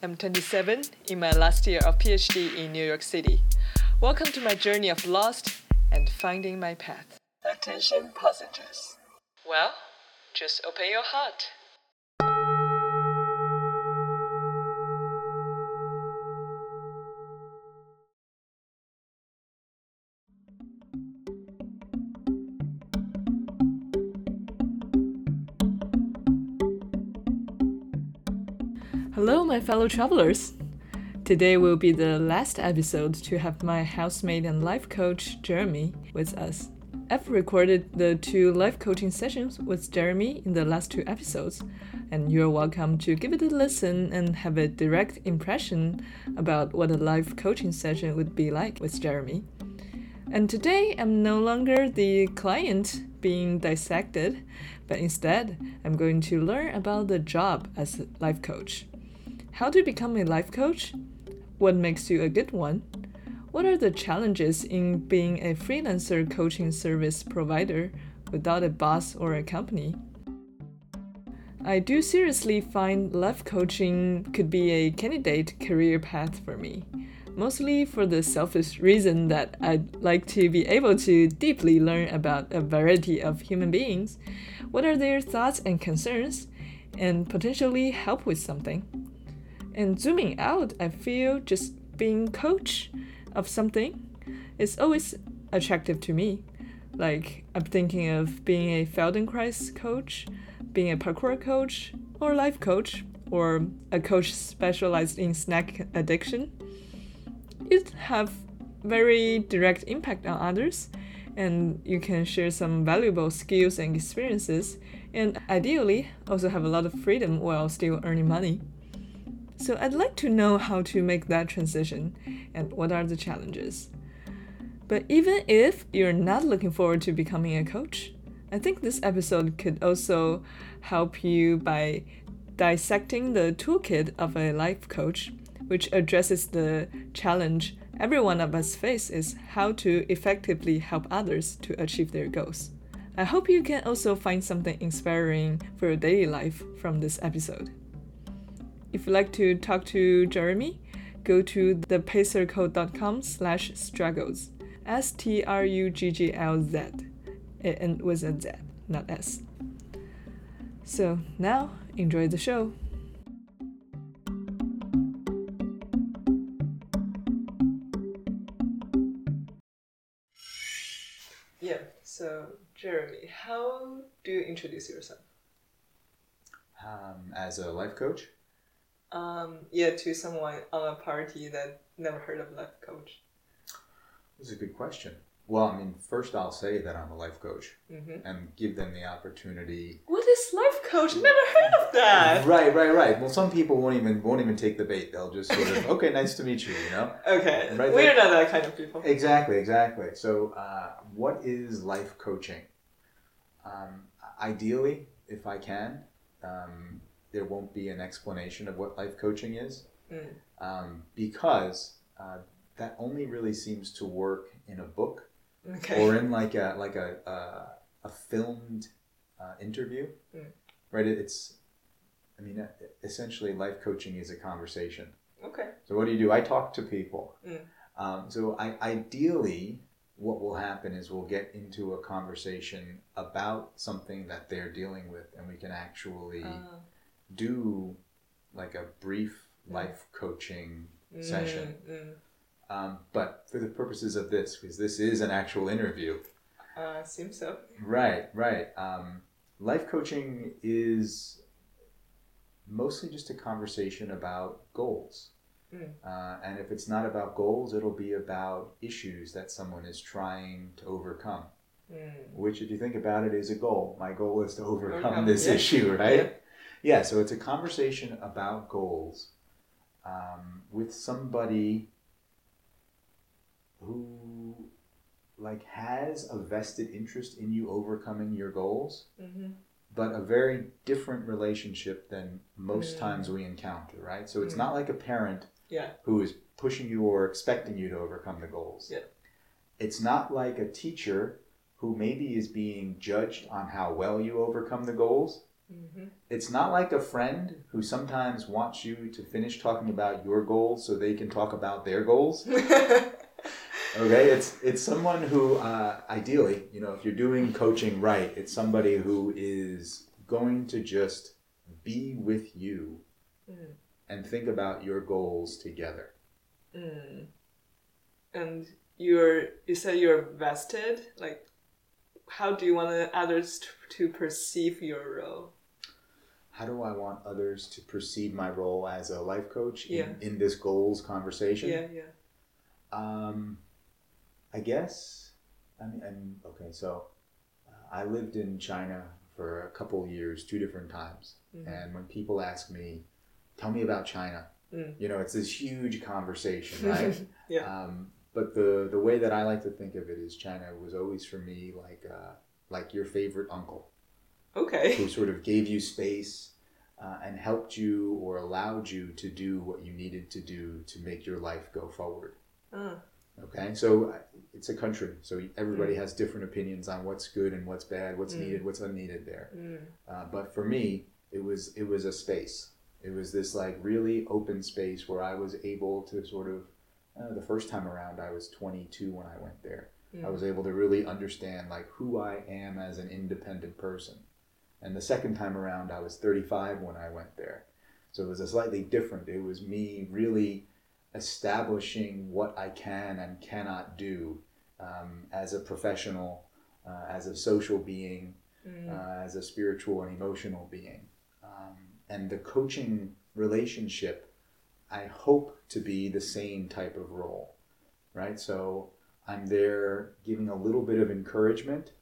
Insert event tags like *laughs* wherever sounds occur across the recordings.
I'm 27 in my last year of PhD in New York City. Welcome to my journey of lost and finding my path. Attention passengers. Well, just open your heart. My fellow travelers. Today will be the last episode to have my housemate and life coach, Jeremy, with us. I've recorded the two life coaching sessions with Jeremy in the last two episodes, and you're welcome to give it a listen and have a direct impression about what a life coaching session would be like with Jeremy. And today, I'm no longer the client being dissected, but instead, I'm going to learn about the job as a life coach. How to become a life coach? What makes you a good one? What are the challenges in being a freelancer coaching service provider without a boss or a company? I do seriously find life coaching could be a candidate career path for me, mostly for the selfish reason that I'd like to be able to deeply learn about a variety of human beings, what are their thoughts and concerns, and potentially help with something. And zooming out, I feel just being coach of something is always attractive to me. Like I'm thinking of being a Feldenkrais coach, being a parkour coach, or life coach, or a coach specialized in snack addiction. It have very direct impact on others, and you can share some valuable skills and experiences, and ideally also have a lot of freedom while still earning money. So I'd like to know how to make that transition and what are the challenges. But even if you're not looking forward to becoming a coach, I think this episode could also help you by dissecting the toolkit of a life coach, which addresses the challenge every one of us face is how to effectively help others to achieve their goals. I hope you can also find something inspiring for your daily life from this episode. If you'd like to talk to Jeremy, go to thepacerco.com slash strugglz. S-T-R-U-G-G-L-Z. And with a Z, not S. So now, enjoy the show. Yeah, so Jeremy, how do you introduce yourself? Um, as a life coach, Um, yeah, to someone on a party that never heard of life coach. this is a good question. Well, I mean, first I'll say that I'm a life coach hmm and give them the opportunity. What is life coach? Never heard of that. Right, right, right. Well, some people won't even won't even take the bait. They'll just sort of, okay, nice to meet you. You know. Okay, Right, we're that- not that kind of people. Exactly, exactly. So, uh, what is life coaching? Um, ideally, if I can, um, there won't be an explanation of what life coaching is, Mm. um, because uh, that only really seems to work in a book Okay. or in like a like a a, a filmed uh, interview, Mm. right? It, it's, I mean, essentially, life coaching is a conversation. okay. So what do you do? I talk to people. Mm. Um, so I, ideally, what will happen is we'll get into a conversation about something that they're dealing with, and we can actually Uh, do like a brief life coaching session. Mm, mm. Um, but for the purposes of this, because this is an actual interview, Uh, seems so. right, right. Um, life coaching is mostly just a conversation about goals. Mm. Uh, and if it's not about goals, it'll be about issues that someone is trying to overcome. Mm. Which, if you think about it, is a goal. My goal is to overcome Overcome, this yeah. issue, *laughs* right? Yeah. So it's a conversation about goals um, with somebody who like has a vested interest in you overcoming your goals, hmm but a very different relationship than most Mm. times we encounter, right? So it's Mm. not like a parent Yeah. who is pushing you or expecting you to overcome the goals. Yeah. It's not like a teacher who maybe is being judged on how well you overcome the goals, Mm-hmm. It's not like a friend who sometimes wants you to finish talking about your goals so they can talk about their goals. *laughs* Okay, it's it's someone who uh, ideally, you know, if you're doing coaching right, it's somebody who is going to just be with you Mm. and think about your goals together. Mm. And you're you said you're vested. Like, how do you want others to, to perceive your role? How do I want others to perceive my role as a life coach Yeah. in, in this goals conversation? Yeah, yeah. Um, I guess. I mean, and okay, so uh, I lived in China for a couple years, two different times, Mhm. and when people ask me, "Tell me about China," Mm. you know, it's this huge conversation, *laughs* right? Yeah. Um, but the the way that I like to think of it is China was always for me like uh, like your favorite uncle Okay. who sort of gave you space. Uh, and helped you or allowed you to do what you needed to do to make your life go forward. Uh, Okay, so uh, it's a country, so everybody has different opinions on what's good and what's bad, what's Mm. needed, what's unneeded there. mm, Uh, but for me, it was it was a space. It was this like really open space where I was able to sort of. Uh, the first time around, I was 22 when I went there. I mm. was able to really understand like who I am as an independent person. And the second time around, I was 35 when I went there. So it was a slightly different. It was me really establishing what I can and cannot do um, as a professional, uh, as a social being, Mm. uh, as a spiritual and emotional being. Um, and the coaching relationship, I hope to be the same type of role, right? So I'm there giving a little bit of encouragement,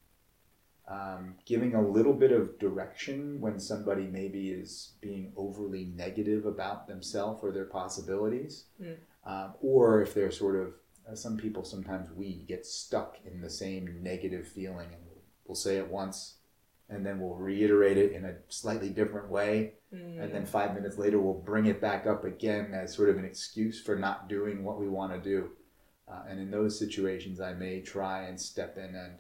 um, giving a little bit of direction when somebody maybe is being overly negative about themselves or their possibilities, Mm. um, or if they're sort of uh, some people sometimes we get stuck in the same negative feeling and we'll, say it once and then we'll reiterate it in a slightly different way Mm. and then five minutes later we'll bring it back up again as sort of an excuse for not doing what we want to do uh, and in those situations i may try and step in and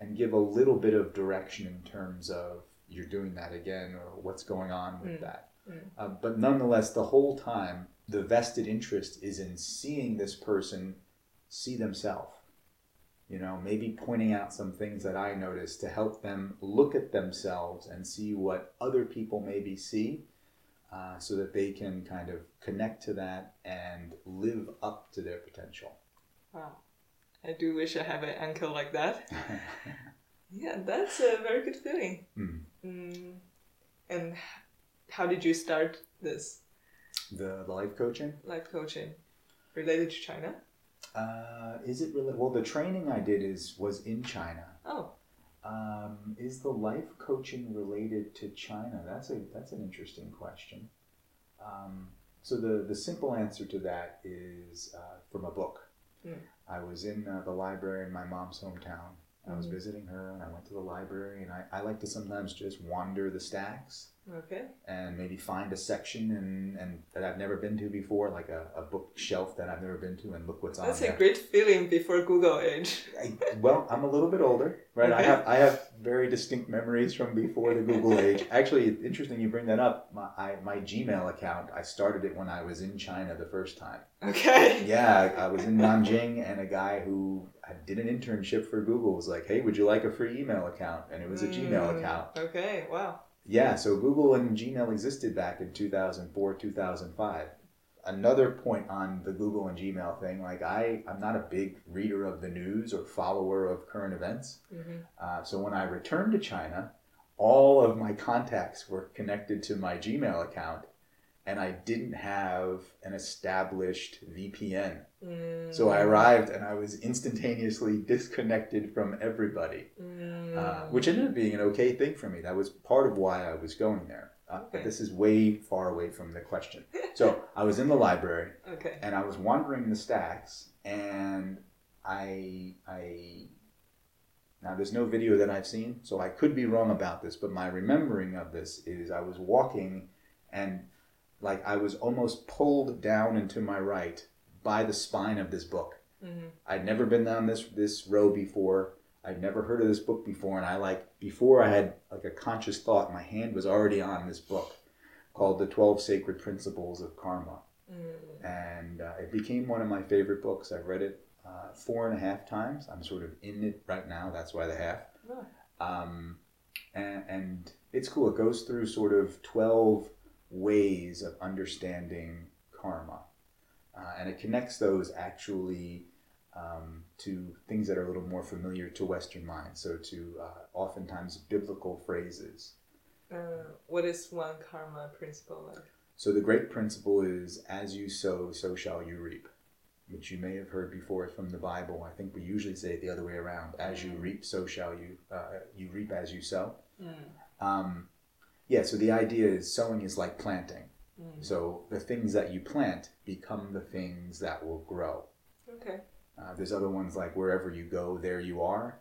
and give a little bit of direction in terms of you're doing that again or what's going on with Mm. that Mm. uh, but nonetheless the whole time the vested interest is in seeing this person see themselves you know maybe pointing out some things that i noticed to help them look at themselves and see what other people maybe see uh, so that they can kind of connect to that and live up to their potential Wow. I do wish I have an uncle like that. *laughs* Yeah, that's a very good feeling. Mm. Mm. And how did you start this the, life coaching life coaching related to China? uh, is it really well the training i did is was in china Oh, um, is the life coaching related to china that's a that's an interesting question um, so the the simple answer to that is uh, from a book Mm. I was in uh, the library in my mom's hometown i was Mhm. visiting her and i went to the library and I, I like to sometimes just wander the stacks okay. and maybe find a section and, and that I've never been to before, like a, a bookshelf that I've never been to, and look what's That's on That's a there. great feeling before Google age. I, well, I'm a little bit older, right? I have I have very distinct memories from before the Google *laughs* age. Actually, interesting you bring that up. My I, my Gmail account, I started it when I was in China the first time. Okay. Yeah, I, I was in Nanjing, and a guy who I did an internship for Google was like, "Hey, would you like a free email account?" And it was a Gmail Mm, account. Okay. Wow. Yeah, so Google and Gmail existed back in 2004, 2005. Another point on the Google and Gmail thing, like I, I'm not a big reader of the news or follower of current events. hmm Uh, so when I returned to China, all of my contacts were connected to my Gmail account, and I didn't have an established VPN. Mm. So I arrived and I was instantaneously disconnected from everybody Mm. uh, which ended up being an okay thing for me. That was part of why I was going there. Uh, Okay. But this is way far away from the question. So I was in the library *laughs* okay. and I was wandering the stacks, and I I now there's no video that I've seen, so I could be wrong about this, but my remembering of this is I was walking and like I was almost pulled down and to my right by the spine of this book. hmm I'd never been down this this row before. I'd never heard of this book before, and I like before I had like a conscious thought, my hand was already on this book called The Twelve Sacred Principles of Karma, Mm. and uh, it became one of my favorite books. I've read it uh, four and a half times. I'm sort of in it right now. That's why the half. Um, and, and it's cool. It goes through sort of 12 ways of understanding karma. Uh, and it connects those actually um, to things that are a little more familiar to Western minds. So, to uh, oftentimes biblical phrases. Uh, what is one karma principle like? So, the great principle is as you sow, so shall you reap, which you may have heard before from the Bible. I think we usually say it the other way around as you reap, so shall you, uh, you reap as you sow. Mm. Um, yeah, so the idea is sowing is like planting. Mm. So the things that you plant become the things that will grow. Okay. Uh, there's other ones like wherever you go, there you are,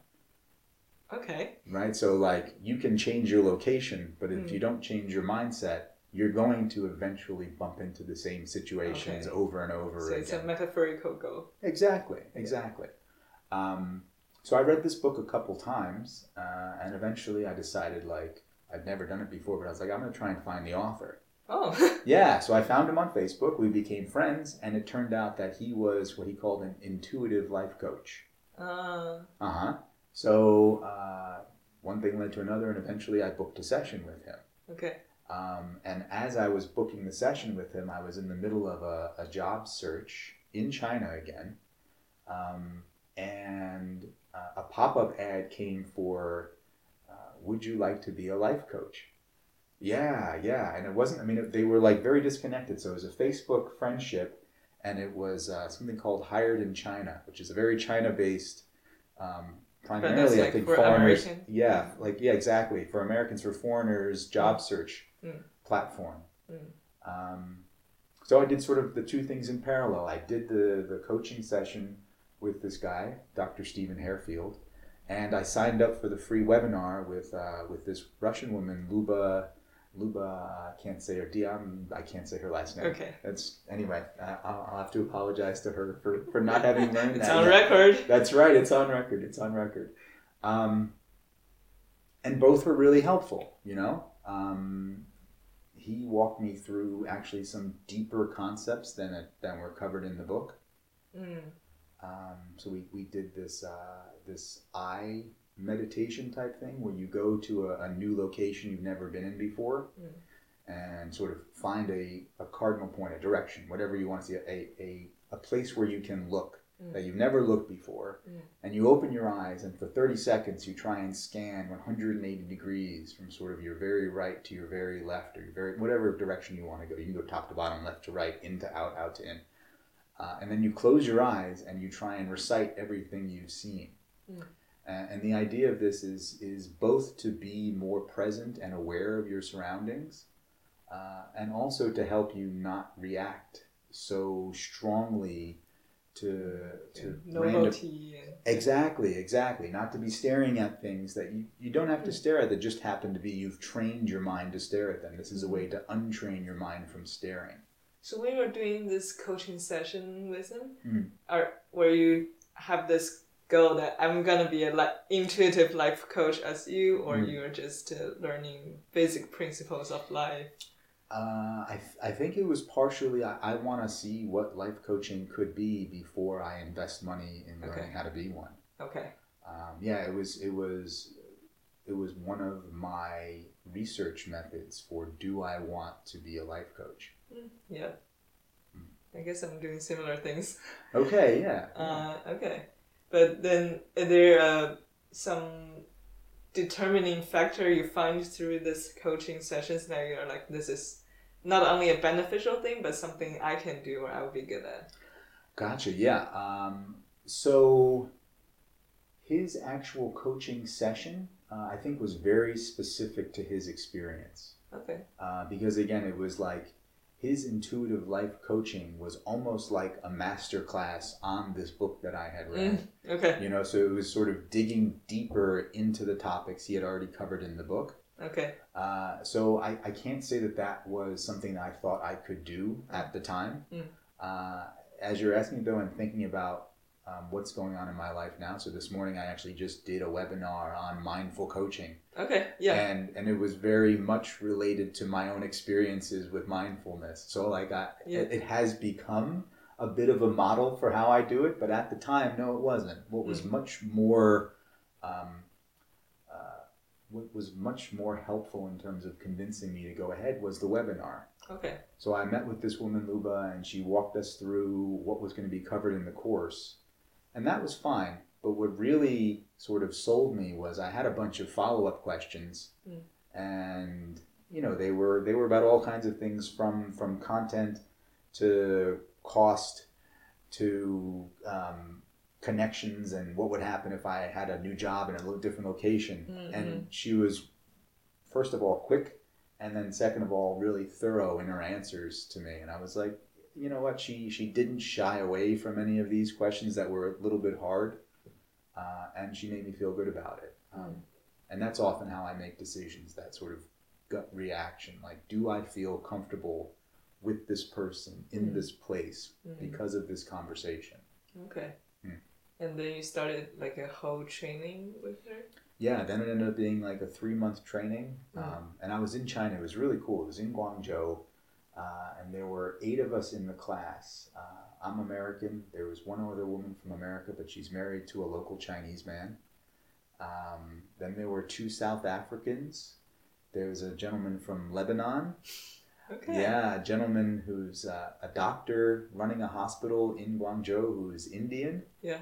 Okay. right? So like you can change your location, but if Mm. you don't change your mindset, you're going to eventually bump into the same situations Okay. over and over again. So again. it's a metaphorical goal. Exactly, exactly. Um, so I read this book a couple times, uh, and eventually I decided like I'd never done it before, but I was like I'm going to try and find the author. Oh. *laughs* Yeah, so I found him on Facebook. We became friends, and it turned out that he was what he called an intuitive life coach. uh, Uh huh. So uh, one thing led to another, and eventually I booked a session with him. okay. Um, and as I was booking the session with him, I was in the middle of a, a job search in China again. Um, and uh, a pop up ad came for uh, Would you like to be a life coach? Yeah, yeah. And it wasn't, I mean, they were like very disconnected. So it was a Facebook friendship, and it was uh, something called Hired in China, which is a very China based. Um, primarily, I like think for foreigners. American? Yeah, like yeah, exactly for Americans for foreigners job search Mm. platform. Mm. Um, so I did sort of the two things in parallel. I did the the coaching session with this guy, Dr. Stephen Hairfield, and I signed up for the free webinar with uh, with this Russian woman, Luba. Luba, I can't say her. Diam, I can't say her last name. Okay. That's anyway. I, I'll, I'll have to apologize to her for, for not having learned It's that. on yet. record. That's right. It's on record. It's on record. Um, and both were really helpful. You know, um, he walked me through actually some deeper concepts than it, than were covered in the book. Mm. Um, so we, we did this uh, this eye meditation type thing where you go to a, a new location you've never been in before Mm. and sort of find a, a cardinal point, a direction, whatever you want to see, a, a, a place where you can look Mm. that you've never looked before. Mm. And you open your eyes and for 30 seconds you try and scan 180 degrees from sort of your very right to your very left or your very whatever direction you want to go. You can go top to bottom, left to right, into out, out to in. Uh, and then you close your eyes and you try and recite everything you've seen. Uh, and the idea of this is is both to be more present and aware of your surroundings, uh, and also to help you not react so strongly to to random. Exactly, exactly. Not to be staring at things that you, you don't have to stare at that just happen to be you've trained your mind to stare at them. This is a way to untrain your mind from staring. so when you're doing this coaching session with him, Mm. or where you have this goal that I'm gonna be a like intuitive life coach as you, or Mm. you're just uh, learning basic principles of life. Uh, I, th- I think it was partially I, I want to see what life coaching could be before I invest money in Okay. learning how to be one. Okay. Um, yeah, it was it was it was one of my research methods for do I want to be a life coach? Mm, Yeah. Mm. I guess I'm doing similar things. Okay, yeah. Uh, okay. But then, is there uh, some determining factor you find through this coaching sessions that you're like, this is not only a beneficial thing, but something I can do or I would be good at? Gotcha. Yeah. Um, so his actual coaching session, uh, I think, was very specific to his experience. Okay. Uh, because again, it was like his intuitive life coaching was almost like a master class on this book that I had read. Mm, okay. You know, so it was sort of digging deeper into the topics he had already covered in the book. Okay. Uh, so I, I can't say that that was something that I thought I could do at the time. Mm. Uh, as you're asking though, and thinking about um, what's going on in my life now. So this morning I actually just did a webinar on mindful coaching. Okay. Yeah. And and it was very much related to my own experiences with mindfulness. So like I, Yeah. it, it has become a bit of a model for how I do it, but at the time, no, it wasn't. What was Mm. much more, um, uh, what was much more helpful in terms of convincing me to go ahead was the webinar. okay. So I met with this woman, Luba, and she walked us through what was going to be covered in the course. And that was fine. But what really sort of sold me was I had a bunch of follow up questions. Mm. And, you know, they were they were about all kinds of things from from content to cost to um, connections and what would happen if I had a new job in a little different location. Mhm. And she was, first of all, quick and then second of all really thorough in her answers to me and i was like you know what she she didn't shy away from any of these questions that were a little bit hard uh, and she made me feel good about it um, and that's often how i make decisions that sort of gut reaction like do i feel comfortable with this person in Mm. this place Mhm. because of this conversation Okay. Mm. And then you started like a whole training with her. Yeah, then it ended up being like a three month training. Mm. Um, and I was in China. It was really cool. It was in Guangzhou. Uh, and there were eight of us in the class. Uh, I'm American. There was one other woman from America, but she's married to a local Chinese man. Um, then there were two South Africans. There was a gentleman from Lebanon. Okay. Yeah, a gentleman who's uh, a doctor running a hospital in Guangzhou who's Indian. Yeah.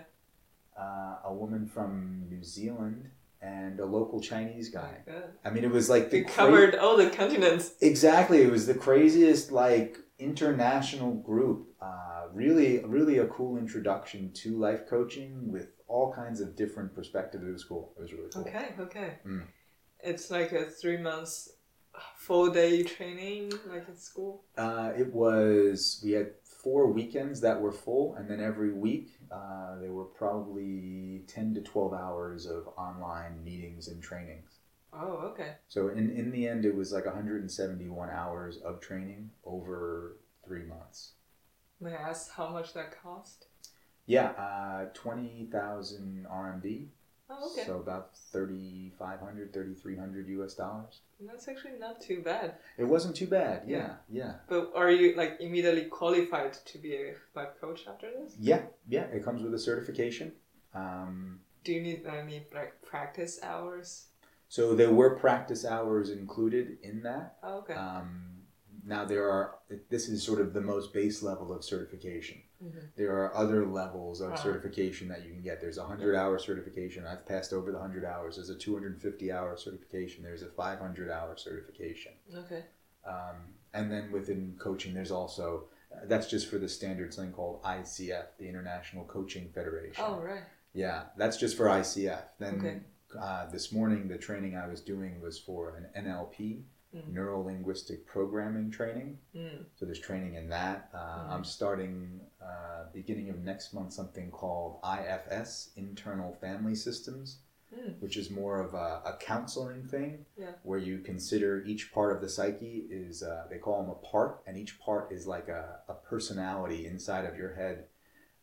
Uh, a woman from New Zealand and a local Chinese Oh guy. my God. I mean, it was like the You cra- covered all the continents. exactly. It was the craziest like international group. Uh, really, really a cool introduction to life coaching with all kinds of different perspectives. It was cool. It was really cool. Okay. Okay. Mm. It's like a three months four day training, like in school. Uh, it was we had four weekends that were full, and then every week uh, there were probably ten to twelve hours of online meetings and trainings. Oh, okay. So in in the end, it was like 171 hours of training over three months. May I ask how much that cost? Yeah, uh, 20,000 RMB. Oh, okay. So about 3,500, 3,300 US dollars. That's actually not too bad. It wasn't too bad. Yeah, yeah. But are you like immediately qualified to be a life coach after this? Yeah, yeah. It comes with a certification. Um, Do you need any like practice hours? so there were practice hours included in that. Oh, okay. Um, now there are. This is sort of the most base level of certification. Mhm. There are other levels of Ah. certification that you can get. There's a hundred hour certification. I've passed over the hundred hours. There's a 250 hour certification. There's a 500 hour certification. Okay. Um, and then within coaching, there's also uh, that's just for the standard thing called ICF, the International Coaching Federation. Oh, right. Yeah, that's just for ICF. Then Okay. uh, this morning, the training I was doing was for an NLP, Mm. neuro linguistic programming training. Mm. So there's training in that. Uh, Mhm. I'm starting uh, beginning of next month something called IFS, Internal Family Systems, Mm. which is more of a, a counseling thing Yeah. where you consider each part of the psyche is uh, they call them a part, and each part is like a, a personality inside of your head.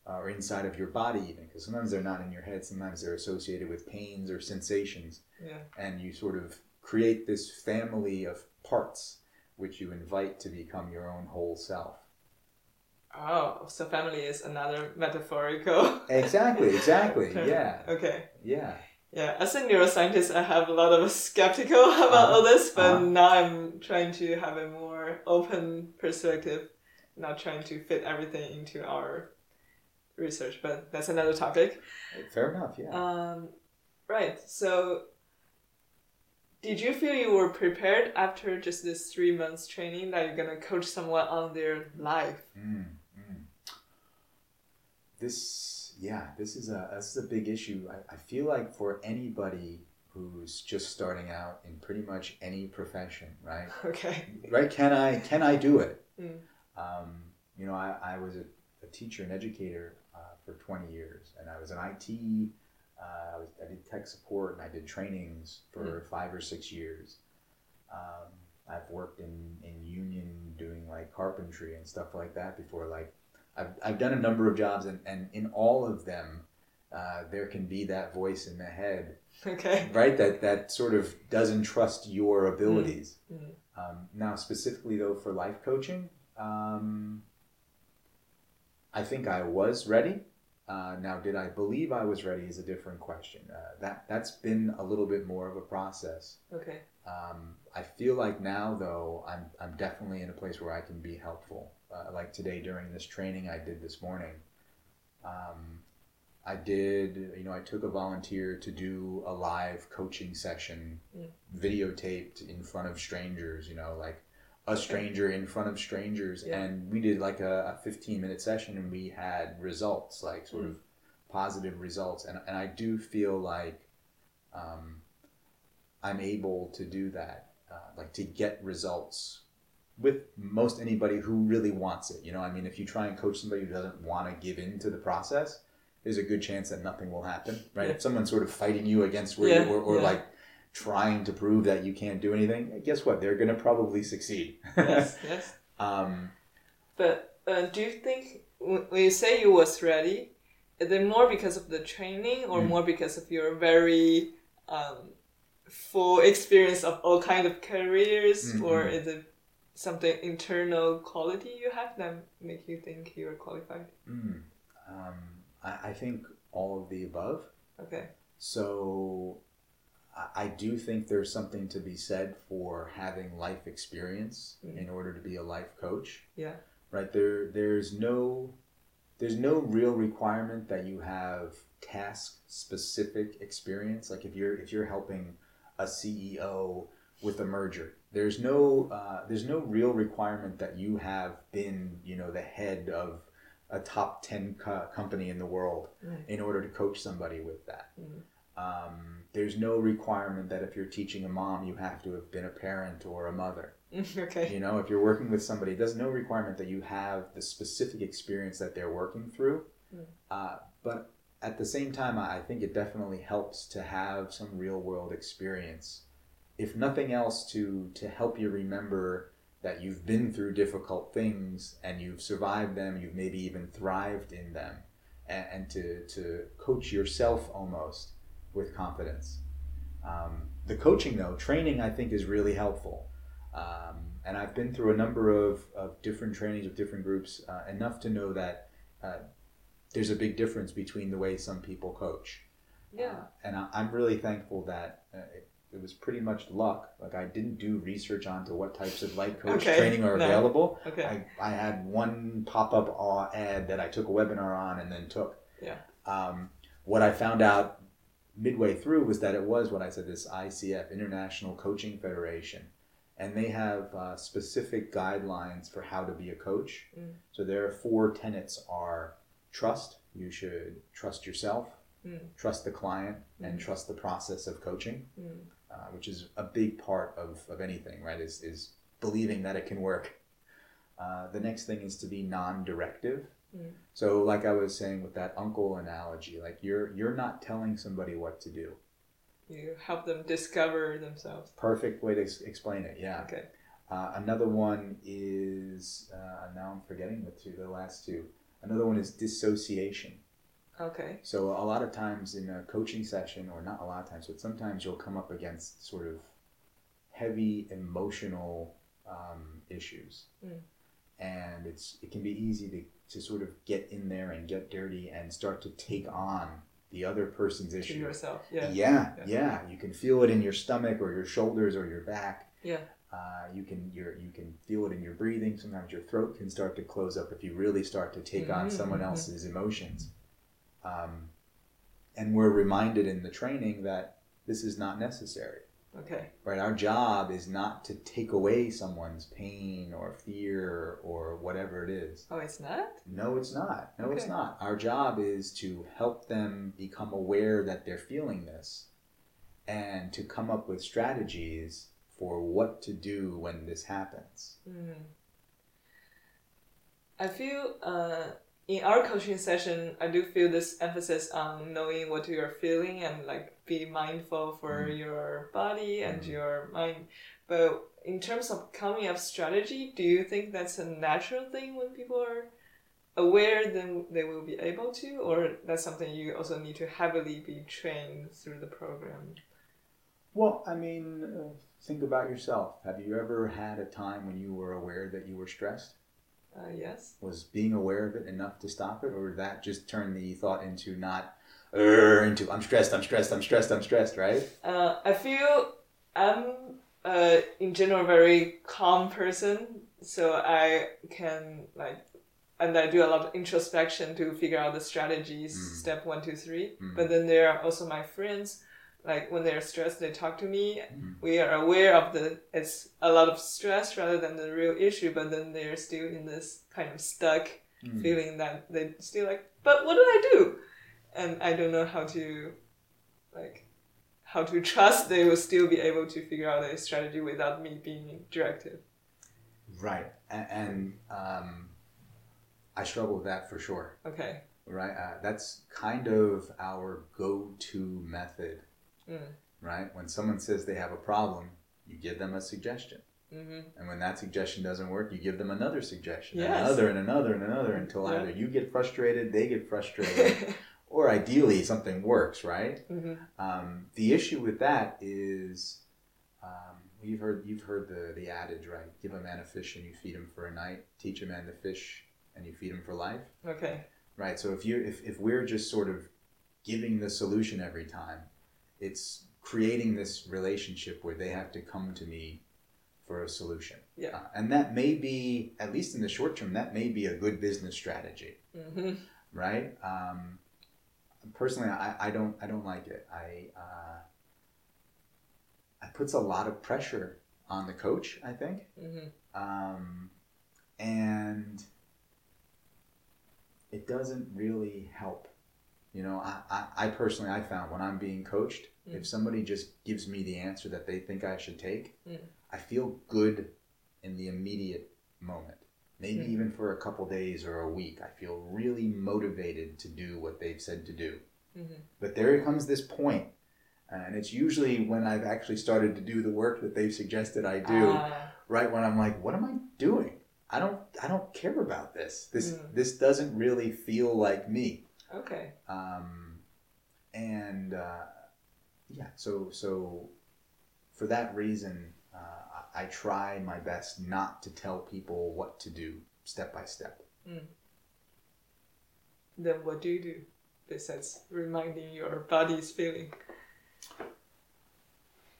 Uh, or inside of your body, even because sometimes they're not in your head. Sometimes they're associated with pains or sensations Yeah. and you sort of create this family of parts which you invite to become your own whole self. Oh, so family is another metaphorical. *laughs* Exactly, exactly. Yeah, Okay. yeah. Yeah, as a neuroscientist, I have a lot of skeptical *laughs* about Uh-huh. all this, but Uh-huh. now I'm trying to have a more open perspective, not trying to fit everything into our research. But that's another topic. Fair enough. Yeah. Um, right. So, did you feel you were prepared after just this three months training that you're gonna coach someone on their life? Mm, mm. This, yeah, this is a this is a big issue. I, I feel like for anybody who's just starting out in pretty much any profession, right? *laughs* Okay. right? Can I can I do it? Mm. Um, you know, I, I was a, a teacher and educator uh, for 20 years, and I was an IT. Uh, I, was, I did tech support and I did trainings for five or six years. Um, I've worked in, in union doing like carpentry and stuff like that before. Like I've, I've done a number of jobs, and, and in all of them, uh, there can be that voice in the head, Okay. right? That that sort of doesn't trust your abilities. Mm. Um, now, specifically though, for life coaching, um, I think I was ready. Uh, now, did I believe I was ready is a different question. Uh, that that's been a little bit more of a process. Okay. Um, I feel like now, though, I'm, I'm definitely in a place where I can be helpful. Uh, like today during this training I did this morning, um, I did, you know, I took a volunteer to do a live coaching session, Mm. videotaped in front of strangers, you know, like a stranger in front of strangers. Yeah. And we did like a, a 15 minute session and we had results, like sort Mm. of positive results. And, and I do feel like, um, I'm able to do that, uh, like to get results with most anybody who really wants it. You know, I mean, if you try and coach somebody who doesn't want to give in to the process, there's a good chance that nothing will happen, right? Yeah. If someone's sort of fighting you against where Yeah, you, or, or like trying to prove that you can't do anything, guess what? They're going to probably succeed. Yes. *laughs* yes. um, But uh, do you think when you say you was ready, is it more because of the training or Mm. more because of your very um, full experience of all kind of careers, Mhm. or is it something internal quality you have that make you think you're qualified? mm, um, I, I think all of the above. Okay. So I- do think there's something to be said for having life experience Mm. in order to be a life coach. Yeah. Right there there's no there's no real requirement that you have task specific experience like if you're if you're helping a CEO with a merger there's no uh, there's no real requirement that you have been you know the head of a top 10 co- company in the world Mm. in order to coach somebody with that Mm. um, there's no requirement that if you're teaching a mom you have to have been a parent or a mother *laughs* okay. you know, if you're working with somebody, there's no requirement that you have the specific experience that they're working through. Mm. Uh, but at the same time, I I think it definitely helps to have some real world experience, if nothing else, to to help you remember that you've been through difficult things and you've survived them. You've maybe even thrived in them, and, and to to coach yourself almost with confidence. Um, the coaching though, training, I think is really helpful. Um, and I've been through a number of, of different trainings with different groups, uh, enough to know that uh, there's a big difference between the way some people coach. Yeah. Uh, and I, I'm really thankful that uh, it, it was pretty much luck. Like I didn't do research onto what types of life coach Okay, training are *laughs* no. available. Okay. I, I had one pop up ad that I took a webinar on and then took. Yeah. Um, what I found out midway through was that it was what I said this ICF International Coaching Federation, and they have uh, specific guidelines for how to be a coach. Mm. So their four tenets are trust. You should trust yourself, Mm. trust the client, and Mm. trust the process of coaching, Mm. uh, which is a big part of, of anything, right? Is is believing that it can work. Uh, the next thing is to be non-directive. So, like I was saying with that uncle analogy, like you're you're not telling somebody what to do. You help them discover themselves. Perfect way to ex- explain it. Yeah. Okay. Uh, another one is uh, now I'm forgetting the two, the last two. Another one is dissociation. Okay. So a lot of times in a coaching session, or not a lot of times, but sometimes you'll come up against sort of heavy emotional um, issues, Mm. and it's it can be easy to to sort of get in there and get dirty and start to take on the other person's To issue. yourself. Yeah. yeah, Yeah. yeah. You can feel it in your stomach or your shoulders or your back. Yeah. Uh, you can your you can feel it in your breathing. Sometimes your throat can start to close up if you really start to take on someone Mhm. else's emotions. Um, and we're reminded in the training that this is not necessary. Okay. Right? Our job is not to take away someone's pain or fear or whatever it is. Oh, it's not. No, it's not. No, it's not. Our job is to help them become aware that they're feeling this and to come up with strategies for what to do when this happens. Mm. I feel uh, in our coaching session, I do feel this emphasis on knowing what you're feeling and like be mindful for Mm. your body and Mm. your mind. But in terms of coming up strategy, do you think that's a natural thing when people are aware, then they will be able to, or that's something you also need to heavily be trained through the program. Well, I mean, uh, think about yourself. Have you ever had a time when you were aware that you were stressed? Uh, yes. Was being aware of it enough to stop it, or did that just turn the thought into not, into I'm stressed, I'm stressed, I'm stressed, I'm stressed, right? Uh, I feel I'm uh, in general very calm person, so I can like, and I do a lot of introspection to figure out the strategies, Mm. step one, two, three. Mm. But then there are also my friends. Like when they're stressed, they talk to me. Mm. We are aware of the it's a lot of stress rather than the real issue, but then they're still in this kind of stuck Mm. feeling that they still like, but what do I do? And I don't know how to, like, how to trust they will still be able to figure out a strategy without me being directive. Right, and, and um, I struggle with that for sure. Okay. Right, uh, that's kind of our go-to method. Mm. Right, when someone says they have a problem, you give them a suggestion. hmm And when that suggestion doesn't work, you give them another suggestion, and Yes. another, and another, and another, until Yeah. either you get frustrated, they get frustrated, *laughs* or ideally something works, right? hmm Um, the issue with that is, um, you've heard you've heard the the adage, right? Give a man a fish and you feed him for a night. Teach a man to fish and you feed him for life, Okay. right? So if you if if we're just sort of giving the solution every time, it's creating this relationship where they have to come to me for a solution. Yeah. Uh, and that may be, at least in the short term, that may be a good business strategy hmm right? Um, personally, I, I don't I don't like it. I uh, it puts a lot of pressure on the coach. I think, hmm um, and it doesn't really help. You know, I, I, I personally I found when I'm being coached, Mm. if somebody just gives me the answer that they think I should take, Mm. I feel good in the immediate moment. Maybe Mm. even for a couple days or a week, I feel really motivated to do what they've said to do. hmm But there comes this point, and it's usually when I've actually started to do the work that they've suggested I do Ah, right when I'm like, what am I doing? I don't I don't care about this. This Mm. this doesn't really feel like me. Okay. Um, and uh, yeah, so so for that reason, uh, I, I try my best not to tell people what to do step by step. Then what do you do besides reminding your body's feeling?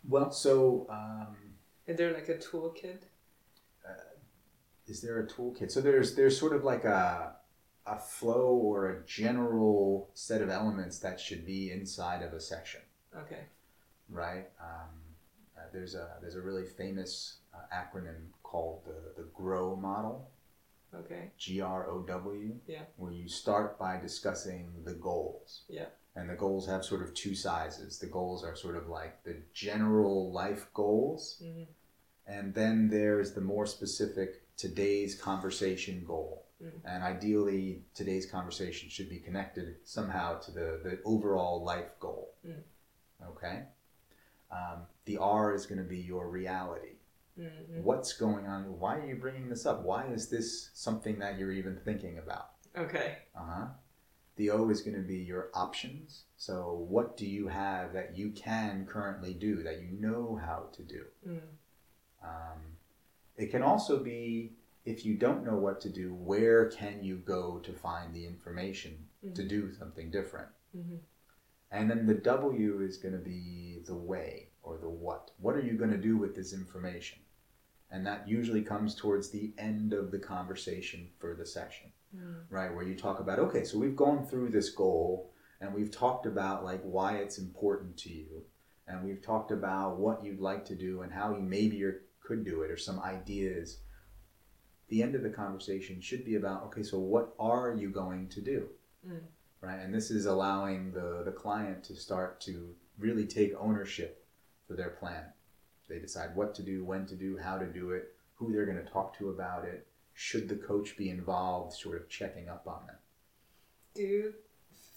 Well, so um, Is there like a toolkit? is there a toolkit? So there's there's sort of like a a flow or a general set of elements that should be inside of a section. Okay. right? Um, uh, there's a there's a really famous uh, acronym called the the GROW model, Okay. G R O W. Yeah. Where you start by discussing the goals. Yeah. And the goals have sort of two sizes. The goals are sort of like the general life goals, hmm and then there's the more specific today's conversation goal. Mm. And ideally, today's conversation should be connected somehow to the, the overall life goal. Mm. Okay? Um, the R is going to be your reality. hmm What's going on? Why are you bringing this up? Why is this something that you're even thinking about? Okay. Uh huh. The O is going to be your options. So, what do you have that you can currently do, that you know how to do? Mm. Um, it can also be if you don't know what to do, where can you go to find the information to Mhm. do something different? Mhm. And then the W is going to be the way or the what. What are you going to do with this information? And that usually comes towards the end of the conversation for the session, Mm. right? Where you talk about, okay, so we've gone through this goal and we've talked about like why it's important to you. And we've talked about what you'd like to do and how you maybe or could do it or some ideas. The end of the conversation should be about, okay, so what are you going to do? Mm. right? And this is allowing the, the client to start to really take ownership for their plan. They decide what to do, when to do, how to do it, who they're going to talk to about it. Should the coach be involved, sort of checking up on them? Do you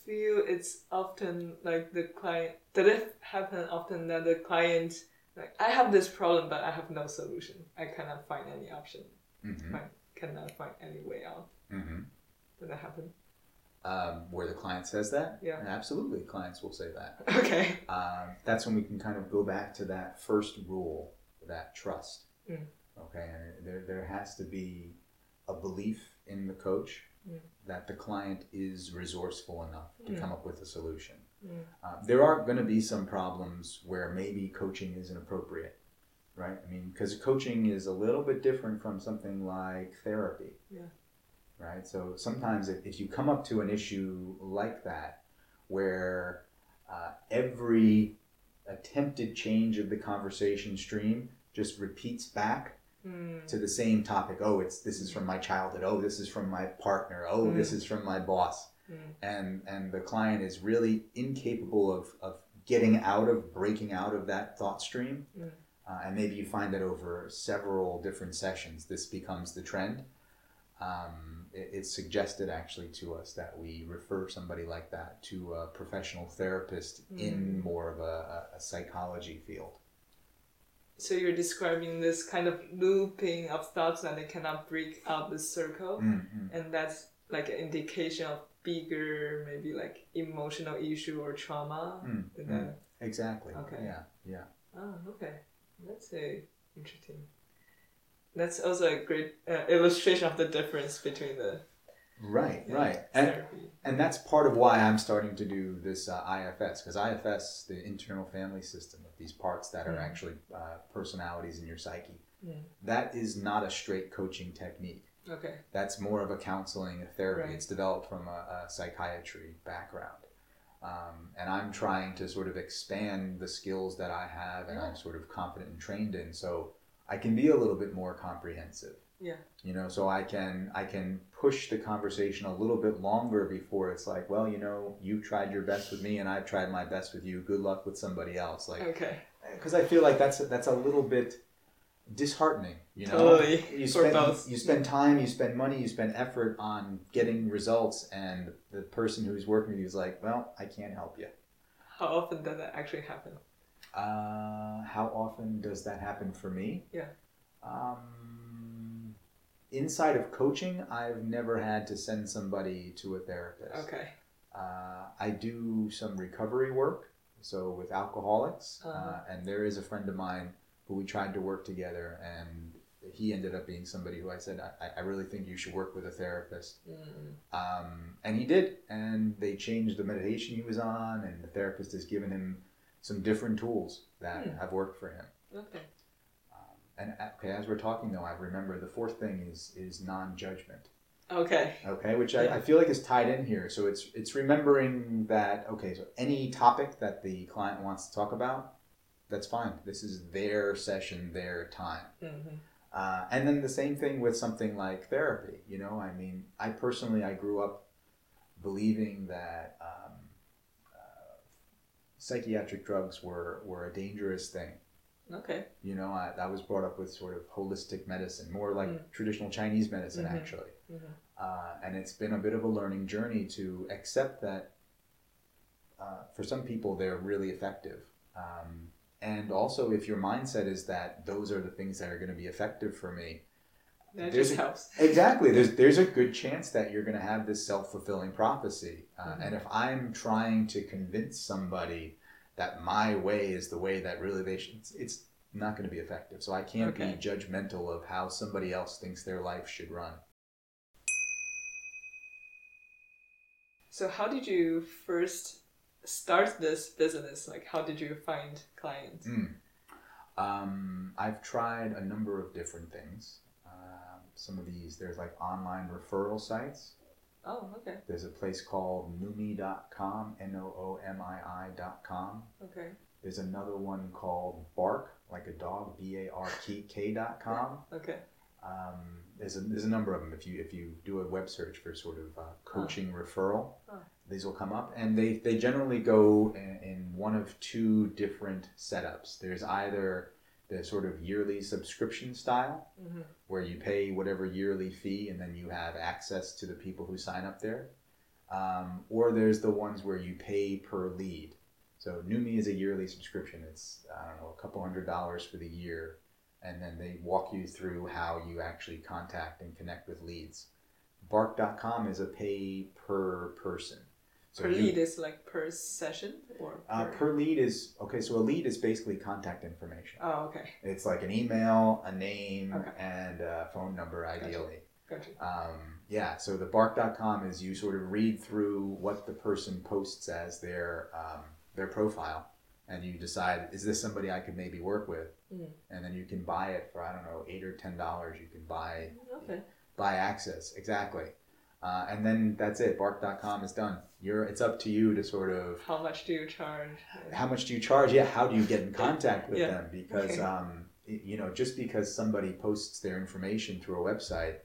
feel it's often like the client? Did it happen often that the client like I have this problem but I have no solution. I cannot find any option. Mm-hmm. I cannot find any way out. Mm-hmm. when that happened? Um, where the client says that? Yeah. Absolutely, clients will say that. *laughs* Okay. Um, that's when we can kind of go back to that first rule, that trust. Mm. Okay, and there, there has to be a belief in the coach Mm. that the client is resourceful enough to Mm. come up with a solution. Uh, there are going to be some problems where maybe coaching isn't appropriate, right? I mean, because coaching is a little bit different from something like therapy. Yeah. Right? So sometimes if, if you come up to an issue like that, where uh, every attempted change of the conversation stream just repeats back Mm. to the same topic. Oh, it's this is from my childhood. Oh, this is from my partner. Oh, this is from my boss. Mm. And and the client is really incapable of, of getting out of breaking out of that thought stream. Mm. Uh, and maybe you find that over several different sessions, this becomes the trend. Um, it, it's suggested actually to us that we refer somebody like that to a professional therapist in Mm. more of a, a, psychology field. So you're describing this kind of looping of thoughts and they cannot break out the circle, Mm-hmm. and that's like an indication of bigger, maybe like emotional issue or trauma. Mm, And mm. Exactly. Okay. Yeah. Yeah. Oh, okay. That's a interesting. That's also a great uh, illustration of the difference between the Right. yeah, Right. And therapy. and that's part of why I'm starting to do this uh, IFS because IFS, the internal family system, of these parts that are Mm. actually uh, personalities in your psyche, Mm. that is not a straight coaching technique. Okay. That's more of a counseling, a therapy. Right. It's developed from a, a psychiatry background. Um, and I'm trying to sort of expand the skills that I have and Yeah. I'm sort of confident and trained in so I can be a little bit more comprehensive. Yeah. You know, so I can I can push the conversation a little bit longer before it's like, well, you know, you've tried your best with me and I've tried my best with you. Good luck with somebody else. Like Okay. because I feel like that's that's a little bit disheartening. You know, Totally. you spend both. you spend time, you spend money, you spend effort on getting results, and the person who's working with you is like, well, I can't help you. How often does that actually happen? Uh, how often does that happen for me? Yeah. Um, inside of coaching, I've never had to send somebody to a therapist. Okay. Uh, I do some recovery work, so with alcoholics, uh Uh-huh. and there is a friend of mine who we tried to work together, and he ended up being somebody who I said, I, I really think you should work with a therapist. Mm. Um, and he did, and they changed the meditation he was on, and the therapist has given him some different tools that Hmm. have worked for him. Okay. Um, and uh, okay, as we're talking though, I remember the fourth thing is is non-judgment. Okay. Okay, which I, I feel like is tied in here. So it's it's remembering that okay, so any topic that the client wants to talk about, that's fine. This is their session, their time. hmm Uh, and then the same thing with something like therapy. You know, I mean, I personally I grew up believing that um, uh, psychiatric drugs were were a dangerous thing. Okay. You know, I, I was brought up with sort of holistic medicine, more like Mm. traditional Chinese medicine, Mhm. actually. Mhm. Uh, and it's been a bit of a learning journey to accept that uh, for some people they're really effective. Um, and also, if your mindset is that those are the things that are going to be effective for me, That There's just a- helps. *laughs* exactly, there's there's a good chance that you're going to have this self fulfilling prophecy. Uh, Mhm. And if I'm trying to convince somebody that my way is the way that really they should, it's, it's not going to be effective. So I can't Okay. be judgmental of how somebody else thinks their life should run. So how did you first start this business? Like how did you find clients? Mm. Um, I've tried a number of different things. Um, some of these, there's like online referral sites. Oh, okay. There's a place called Noomii.com, N O O M I I.com. Okay. There's another one called Bark, like a dog, B A R K K.com. Okay. Um, there's a there's a number of them. If you if you do a web search for sort of uh, coaching referral, Oh. these will come up, and they they generally go in, in one of two different setups. There's either the sort of yearly subscription style, hmm where you pay whatever yearly fee and then you have access to the people who sign up there. Um, or there's the ones where you pay per lead. So Noomii is a yearly subscription. It's I don't know a couple hundred dollars for the year, and then they walk you through how you actually contact and connect with leads. bark.com is a pay per person. So per you- lead is like per session or Uh, per lead is okay. So a lead is basically contact information. Oh, okay. It's like an email, a name, Okay. and a phone number, ideally. Gotcha. Um, yeah. So the bark.com is you sort of read through what the person posts as their um, their profile, and you decide is this somebody I could maybe work with, Mm. and then you can buy it for I don't know eight or ten dollars. You can buy Okay. buy access exactly. Uh, and then that's it. Bark.com is done. You're. It's up to you to sort of How much do you charge? how much do you charge? Yeah, how do you get in contact with Yeah. them? Because Okay. um, you know, just because somebody posts their information through a website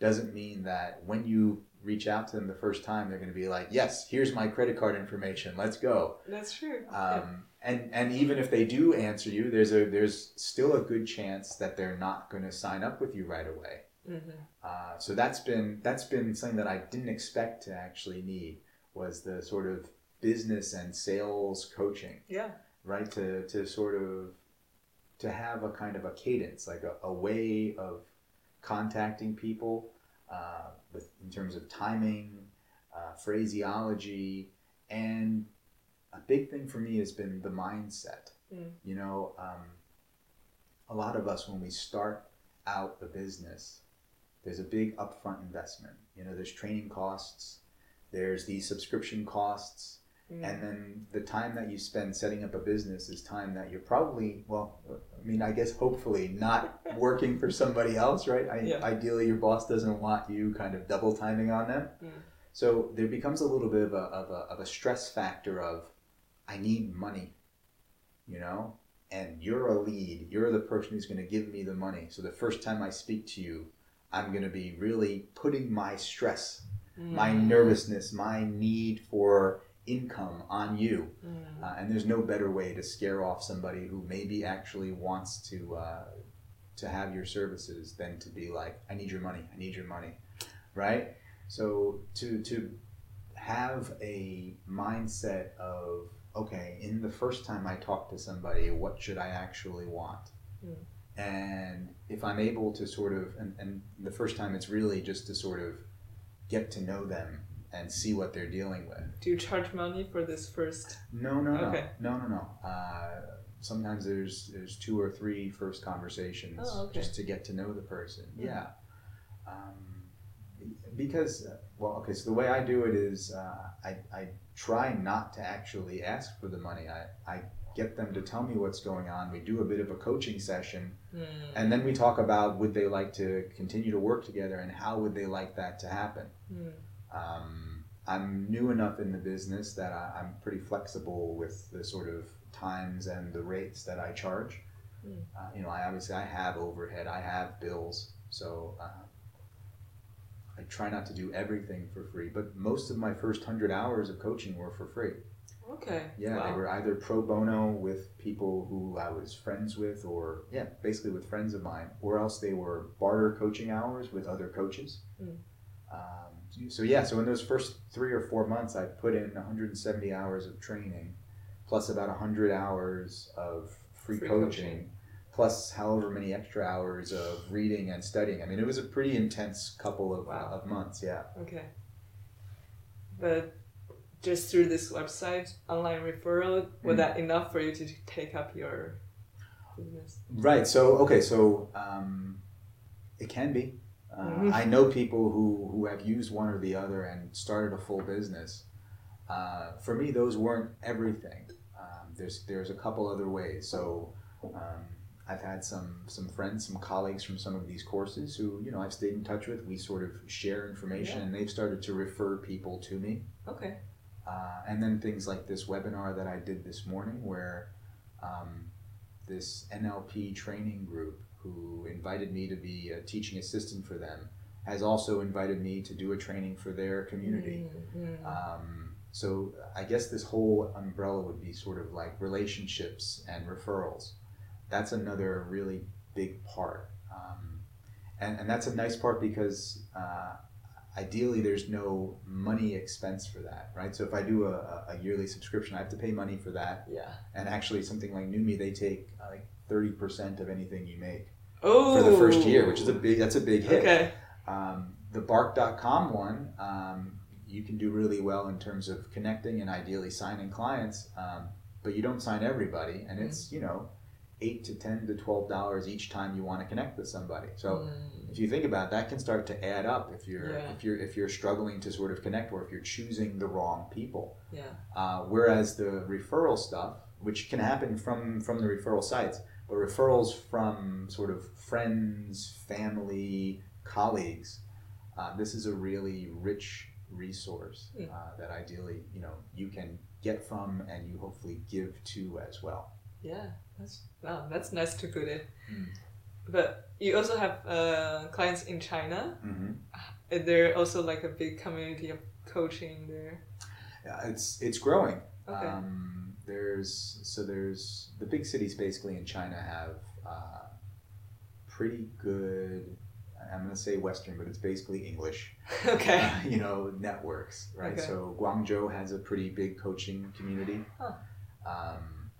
doesn't mean that when you reach out to them the first time, they're going to be like, "Yes, here's my credit card information. Let's go." That's true. Um, and and even if they do answer you, there's a there's still a good chance that they're not going to sign up with you right away. hmm Uh, so that's been that's been something that I didn't expect to actually need was the sort of business and sales coaching Yeah. right to, to sort of to have a kind of a cadence like a, a way of contacting people uh, with in terms of timing uh, phraseology and a big thing for me has been the mindset Mm. you know um, a lot of us when we start out a business there's a big upfront investment you know there's training costs there's the subscription costs Mm. and then the time that you spend setting up a business is time that you're probably well i mean i guess hopefully not *laughs* working for somebody else right I, Yeah. ideally your boss doesn't want you kind of double timing on them Mm. so there becomes a little bit of a, of, a, of a stress factor of i need money you know and you're a lead you're the person who's going to give me the money so the first time i speak to you i'm going to be really putting my stress my Mm. nervousness my need for income on you Mm. uh, and there's no better way to scare off somebody who maybe actually wants to uh, to have your services than to be like, I need your money, I need your money, right? So to to have a mindset of okay, in the first time I talk to somebody, what should I actually want? Mm. And if I'm able to sort of, and, and the first time it's really just to sort of get to know them and see what they're dealing with. Do you charge money for this first? No, no, no, Okay. no, no, no. Uh, sometimes there's there's two or three first conversations Oh, okay. just to get to know the person. Mhm. Yeah, um, because uh, well, okay. So the way I do it is uh, I I try not to actually ask for the money. I I get them to tell me what's going on. We do a bit of a coaching session, Mm. and then we talk about would they like to continue to work together and how would they like that to happen. Mm. Um, I'm new enough in the business that I, I'm pretty flexible with the sort of times and the rates that I charge. Mm. Uh, you know, I obviously I have overhead, I have bills, so uh, I try not to do everything for free. But most of my first hundred hours of coaching were for free. Okay. Yeah, they were either pro bono with people who I was friends with, or yeah, basically with friends of mine, or else they were barter coaching hours with other coaches. Mm. Um, so yeah, so in those first three or four months, I put in 170 hours of training, plus about 100 hours of free, Free coaching, coaching. plus however many extra hours of reading and studying. I mean, it was a pretty intense couple of, Wow. of months. Yeah. Okay. But just through this website, online referral, was Mm. that enough for you to take up your business? Right. So okay. So um, it can be. Uh, Mhm. I know people who who have used one or the other and started a full business. Uh, for me, those weren't everything. Um, there's there's a couple other ways. So um, I've had some some friends, some colleagues from some of these courses who you know I've stayed in touch with. We sort of share information, Yeah. and they've started to refer people to me. Okay. Uh, and then things like this webinar that I did this morning, where um, this NLP training group who invited me to be a teaching assistant for them has also invited me to do a training for their community. Mm, mm. Um, so I guess this whole umbrella would be sort of like relationships and referrals. That's another really big part. Um, and, and that's a nice part because uh, ideally there's no money expense for that, right? So if I do a, a yearly subscription, I have to pay money for that. yeah. And actually, something like Noomii, they take uh, like 30% of anything you make Oh. for the first year, which is a big, that's a big hit. Okay. Um, the bark.com one, um, you can do really well in terms of connecting and ideally signing clients, um, but you don't sign everybody, and it's you know eight to ten to twelve dollars each time you want to connect with somebody. So Mm. if you think about it, that can start to add up if you're Yeah. if you're if you're struggling to sort of connect or if you're choosing the wrong people. Yeah. Uh, whereas the referral stuff, which can happen from from the referral sites, but referrals from sort of friends, family, colleagues, uh, this is a really rich resource Mm. uh, that ideally you know you can get from and you hopefully give to as well. Yeah. That's wow. That's nice to put it. Mm. But you also have uh, clients in China. Mm-hmm. Is there also like a big community of coaching there? Yeah, it's it's growing. Okay. Um, there's so there's the big cities basically in China have uh, pretty good. I'm gonna say Western, but it's basically English. *laughs* okay. uh, you know, networks, right? Okay. So Guangzhou has a pretty big coaching community. Huh. Um,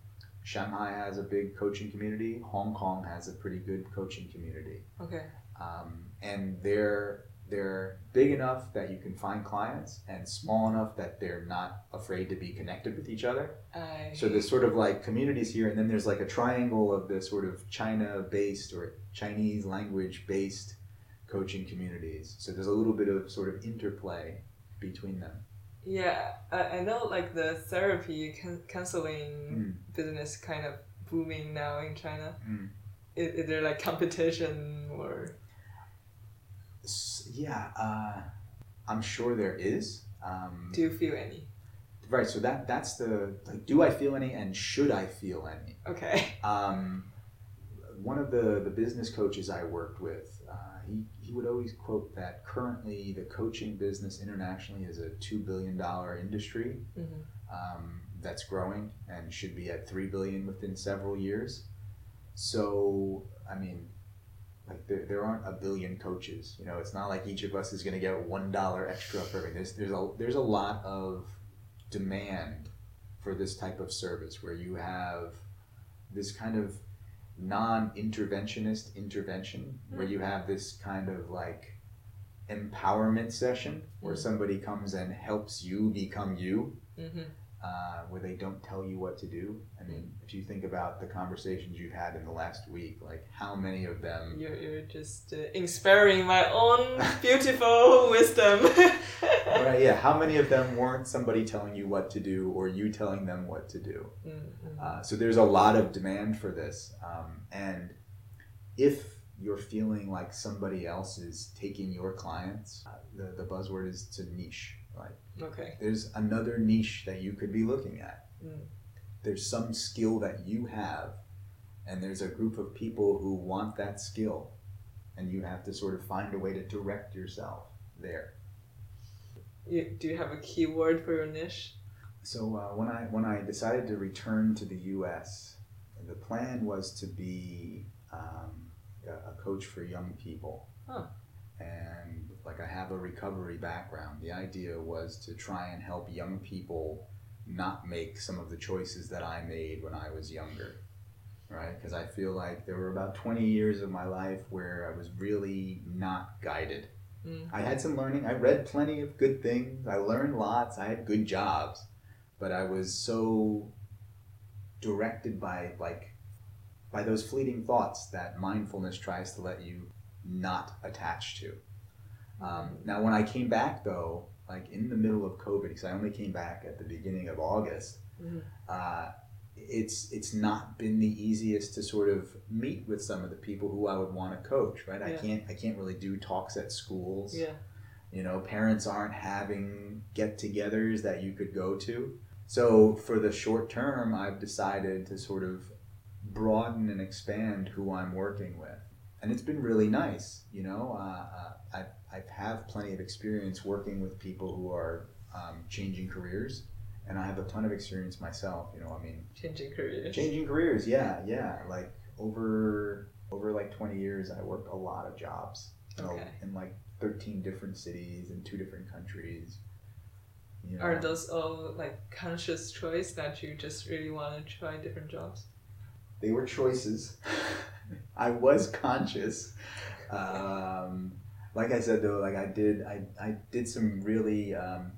Shanghai has a big coaching community. Hong Kong has a pretty good coaching community, Okay. um, and they're they're big enough that you can find clients, and small enough that they're not afraid to be connected with each other. I. So there's sort of like communities here, and then there's like a triangle of the sort of China-based or Chinese language-based coaching communities. So there's a little bit of sort of interplay between them. Yeah, I, I know like the therapy can- counseling Mm. business kind of booming now in China. Mm. Is, is there like competition or Yeah, uh, I'm sure there is. Um, do you feel any? right. So that that's the like. Do I feel any, and should I feel any? Okay. *laughs* Um, one of the, the business coaches I worked with, uh, he, he would always quote that currently the coaching business internationally is a $2 billion industry hmm um, that's growing and should be at 3 billion within several years. So, I mean, like there, there aren't a billion coaches. You know, it's not like each of us is going to get $1 extra for everything. There's, there's, a, there's a lot of demand for this type of service where you have this kind of non-interventionist intervention where you have this kind of like empowerment session where Mm. somebody comes and helps you become you hmm uh, where they don't tell you what to do i mean if you think about the conversations you've had in the last week like how many of them You're, you're just uh, inspiring my own *laughs* beautiful wisdom. *laughs* right yeah how many of them weren't somebody telling you what to do or you telling them what to do Mhm. Uh, so there's a lot of demand for this. Um, and if you're feeling like somebody else is taking your clients, uh, the, the buzzword is to niche. Like Okay. there's another niche that you could be looking at. Mm. There's some skill that you have, and there's a group of people who want that skill, and you have to sort of find a way to direct yourself there. You, do you have a keyword for your niche? So uh, when I when I decided to return to the U.S., the plan was to be um, a, a coach for young people. Huh. And like I have a recovery background, the idea was to try and help young people not make some of the choices that I made when I was younger. Right? Because I feel like there were about 20 years of my life where I was really not guided. Mm. I had some learning. I read plenty of good things. I learned lots. I had good jobs, but I was so directed by like by those fleeting thoughts that mindfulness tries to let you not attach to. Um, now, when I came back though, like in the middle of COVID, because I only came back at the beginning of August, Mhm. uh, it's it's not been the easiest to sort of meet with some of the people who I would want to coach. Right? I can't I can't really do talks at schools. Yeah. You know, parents aren't having get togethers that you could go to. So, for the short term, I've decided to sort of broaden and expand who I'm working with. And it's been really nice. You know, uh, uh, I, have plenty of experience working with people who are um, changing careers. And I have a ton of experience myself. You know, I mean, Changing careers. changing careers. Yeah, yeah. Like over over like 20 years, I worked a lot of jobs. You know, Okay. in like 13 different cities in two different countries. You know, Are those all like conscious choice that you just really want to try different jobs? they were choices. *laughs* I was conscious. Um, like I said though, like I did, I, I did some really um,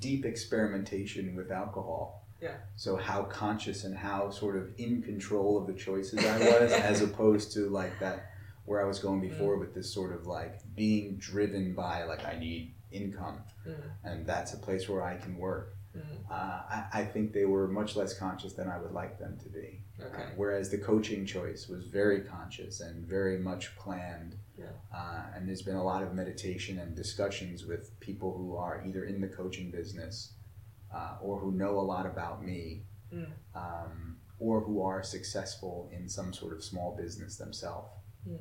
deep experimentation with alcohol. Yeah. So how conscious and how sort of in control of the choices I was, *laughs* as opposed to like that where I was going before with this sort of like being driven by like I need income, Mm. and that's a place where I can work. Mm. Uh, I, I think they were much less conscious than I would like them to be. Okay. Whereas the coaching choice was very conscious and very much planned. Yeah. Uh, and there's been a lot of meditation and discussions with people who are either in the coaching business uh, or who know a lot about me Mm. um, or who are successful in some sort of small business themselves. Mm.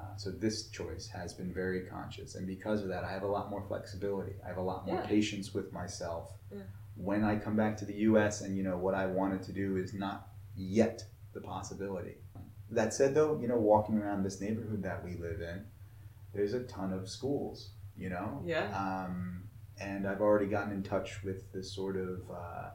Uh, so this choice has been very conscious, and because of that, I have a lot more flexibility. I have a lot more Yeah. patience with myself. Yeah. When I come back to the U.S. and you know what I wanted to do is not yet the possibility. That said, though, you know, walking around this neighborhood that we live in, there's a ton of schools. You know, Yeah. um, and I've already gotten in touch with the sort of uh,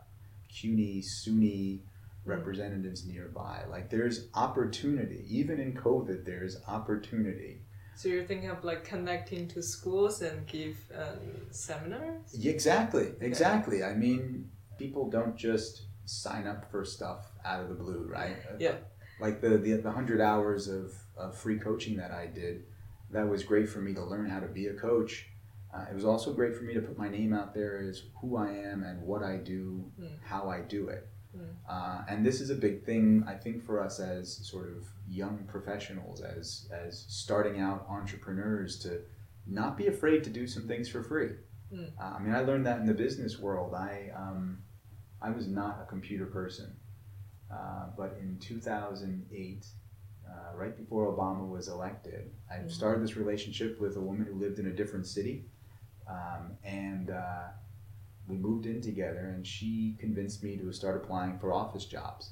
CUNY, SUNY representatives nearby. Like there's opportunity. Even in COVID, there's opportunity. So you're thinking of like connecting to schools and give um, seminars? Exactly, exactly. I mean, people don't just sign up for stuff out of the blue, right? Yeah. Like the, the, the 100 hours of, of free coaching that I did, that was great for me to learn how to be a coach. Uh, it was also great for me to put my name out there as who I am and what I do, Mm. how I do it. Mm. Uh, and this is a big thing, I think, for us as sort of young professionals, as as starting out entrepreneurs, to not be afraid to do some things for free. Mm. Uh, I mean, I learned that in the business world. I um, I was not a computer person, uh, but in 2008, uh, right before Obama was elected, I Mhm. started this relationship with a woman who lived in a different city, um, and uh, we moved in together. And she convinced me to start applying for office jobs.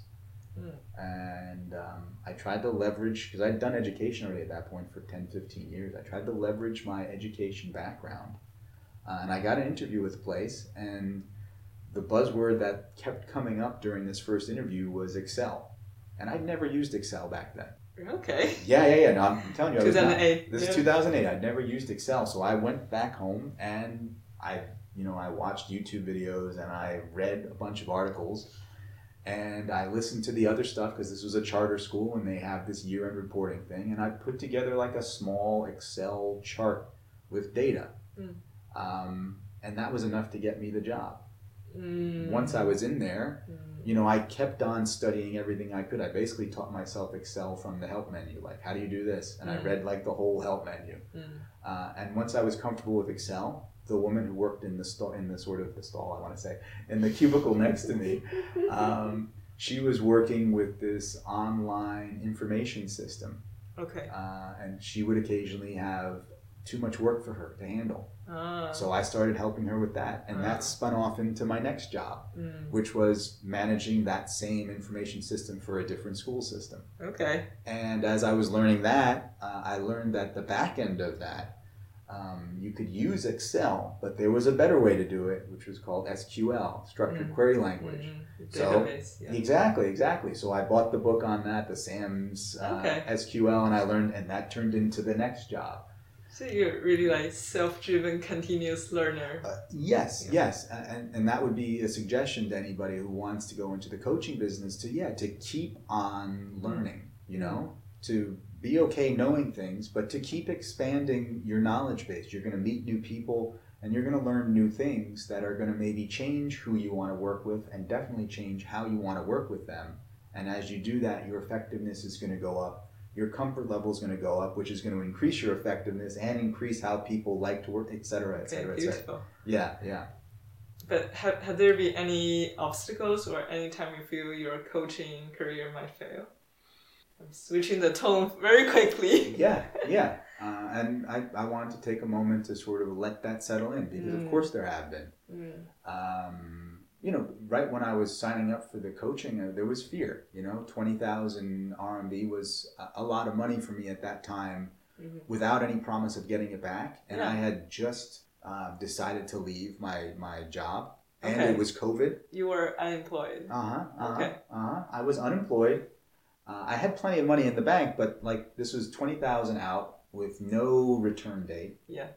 Mm. And um, I tried to leverage because I'd done education already at that point for 10, 15 years. I tried to leverage my education background, uh, and I got an interview with a place, and the buzzword that kept coming up during this first interview was Excel. And I'd never used Excel back then. Okay. Yeah, yeah, yeah. No, I'm telling you, I was not. This yeah. is 2008. I'd never used Excel, so I went back home and I, you know, I watched YouTube videos and I read a bunch of articles, and I listened to the other stuff because this was a charter school and they have this year-end reporting thing, and I put together like a small Excel chart with data, Mm. um, and that was enough to get me the job. Mm. Once I was in there, Mm. you know, I kept on studying everything I could. I basically taught myself Excel from the help menu, like how do you do this, and I Mm. read like the whole help menu. Mm. Uh, and once I was comfortable with Excel, the woman who worked in the stall, in the sort of the stall, I want to say, in the cubicle *laughs* next to me, um, she was working with this online information system, Okay. uh, and she would occasionally have too much work for her to handle. Ah. So I started helping her with that, and Ah. that spun off into my next job, Mm. which was managing that same information system for a different school system. Okay. And as I was learning that, uh, I learned that the back end of that, um, you could use Excel, but there was a better way to do it, which was called SQL, Structured Mm. Query Language. Mm. So, Database. yeah. Exactly, exactly. So I bought the book on that, the SAM's uh, Okay. SQL, and I learned, and that turned into the next job. So you're really like self-driven, continuous learner. Uh, yes, Yeah. yes, and and that would be a suggestion to anybody who wants to go into the coaching business to yeah to keep on learning. You know, to be okay knowing things, but to keep expanding your knowledge base. You're going to meet new people, and you're going to learn new things that are going to maybe change who you want to work with, and definitely change how you want to work with them. And as you do that, your effectiveness is going to go up. Your comfort level is going to go up, which is going to increase your effectiveness and increase how people like to work, et cetera, et cetera, et cetera. beautiful. Yeah, yeah. But have, have there been any obstacles or any time you feel your coaching career might fail? I'm switching the tone very quickly. *laughs* Yeah, yeah. Uh, and I, I wanted to take a moment to sort of let that settle in because, Mm. of course, there have been. Mm. Um, you know, right when I was signing up for the coaching, uh, there was fear. You know, 20,000 RMB was a, a lot of money for me at that time Mhm. without any promise of getting it back. And Yeah. I had just uh, decided to leave my, my job, and Okay. it was COVID. You were unemployed. Uh huh. Uh huh. Okay. Uh huh. I was unemployed. Uh, I had plenty of money in the bank, but like this was twenty thousand out with no return date Yeah.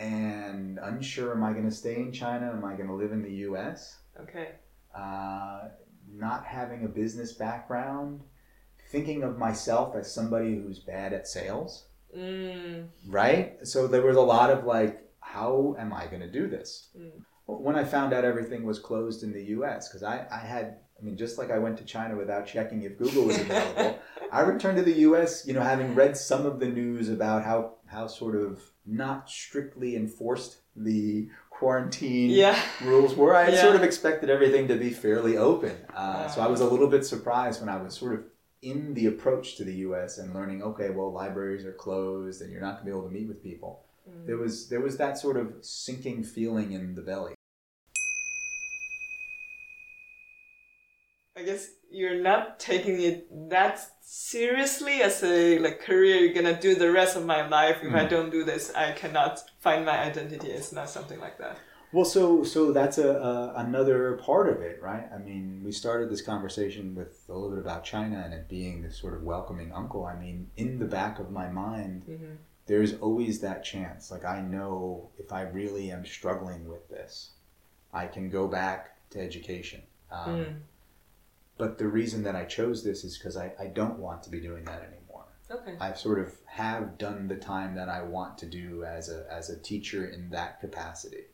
And unsure am I going to stay in China? Am I going to live in the US? Okay. Uh, not having a business background, thinking of myself as somebody who's bad at sales, Mm. right? So there was a lot of like, how am I going to do this? Mm. When I found out everything was closed in the US, because I, I had, I mean, just like I went to China without checking if Google was available, *laughs* I returned to the U.S. You know, having read some of the news about how how sort of not strictly enforced the quarantine Yeah. rules were. I had Yeah. sort of expected everything to be fairly open. Uh, so I was a little bit surprised when I was sort of in the approach to the U.S. and learning, okay, well, libraries are closed and you're not going to be able to meet with people. Mm. There was there was that sort of sinking feeling in the belly. I guess you're not taking it that seriously as a like career. You're gonna do the rest of my life. If I Mm. don't do this, I cannot find my identity. It's not something like that. Well, so so that's a, a another part of it, right? I mean, we started this conversation with a little bit about China and it being this sort of welcoming uncle. I mean, in the back of my mind, Mm-hmm. there's always that chance. Like I know if I really am struggling with this, I can go back to education. Um, Mm. But the reason that I chose this is because I, I don't want to be doing that anymore. Okay. I sort of have done the time that I want to do as a as a teacher in that capacity.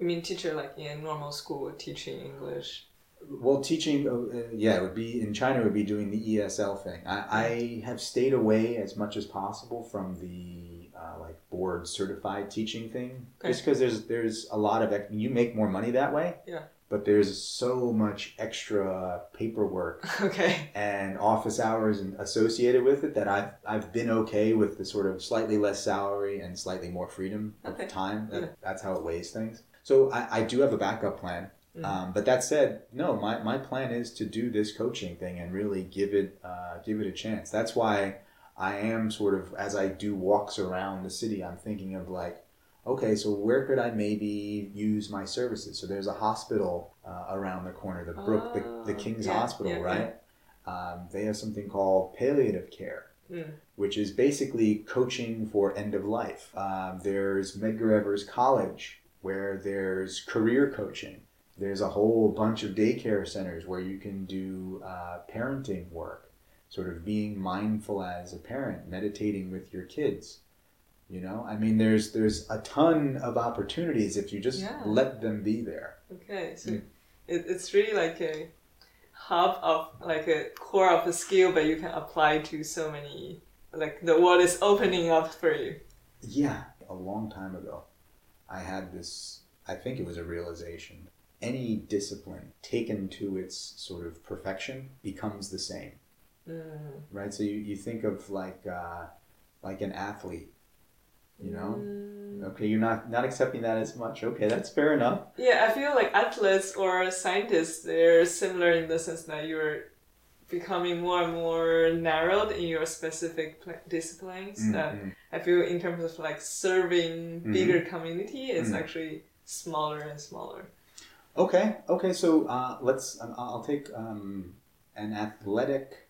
You mean teacher like in normal school teaching English? Well, teaching, uh, yeah, it would be in China. It would be doing the ESL thing. I, I have stayed away as much as possible from the uh, like board certified teaching thing, Okay. just because there's there's a lot of you make more money that way. Yeah. But there's so much extra paperwork *laughs* Okay. and office hours and associated with it that I've I've been okay with the sort of slightly less salary and slightly more freedom of time. That, Yeah. That's how it weighs things. So I, I do have a backup plan. Mhm. Um, but that said, no, my, my plan is to do this coaching thing and really give it uh, give it a chance. That's why I am sort of as I do walks around the city, I'm thinking of like, okay, so where could I maybe use my services? So there's a hospital uh, around the corner, the Brook, the, the Oh, King's yeah, Hospital, yeah, right? Um, they have something called palliative care Mm. which is basically coaching for end of life. Um, there's Medgar Evers College, where there's career coaching. There's a whole bunch of daycare centers where you can do uh, parenting work, sort of being mindful as a parent, meditating with your kids. You know, I mean, there's there's a ton of opportunities if you just Yeah. let them be there. Okay. So Mm. it, it's really like a hub of like a core of a skill, but you can apply to so many. Like the world is opening up for you. Yeah, a long time ago, I had this, I think it was a realization. Any discipline taken to its sort of perfection becomes the same, Mm. right? So you, you think of like, uh, like an athlete, you know? Mm. Okay, you're not, not accepting that as much. Okay, that's fair enough. Yeah, I feel like athletes or scientists, they're similar in the sense that you're becoming more and more narrowed in your specific pl- disciplines. That Mhm. I feel in terms of like serving Mhm. bigger community, it's Mhm. actually smaller and smaller. Okay, okay, so uh, let's, um, I'll take um, an athletic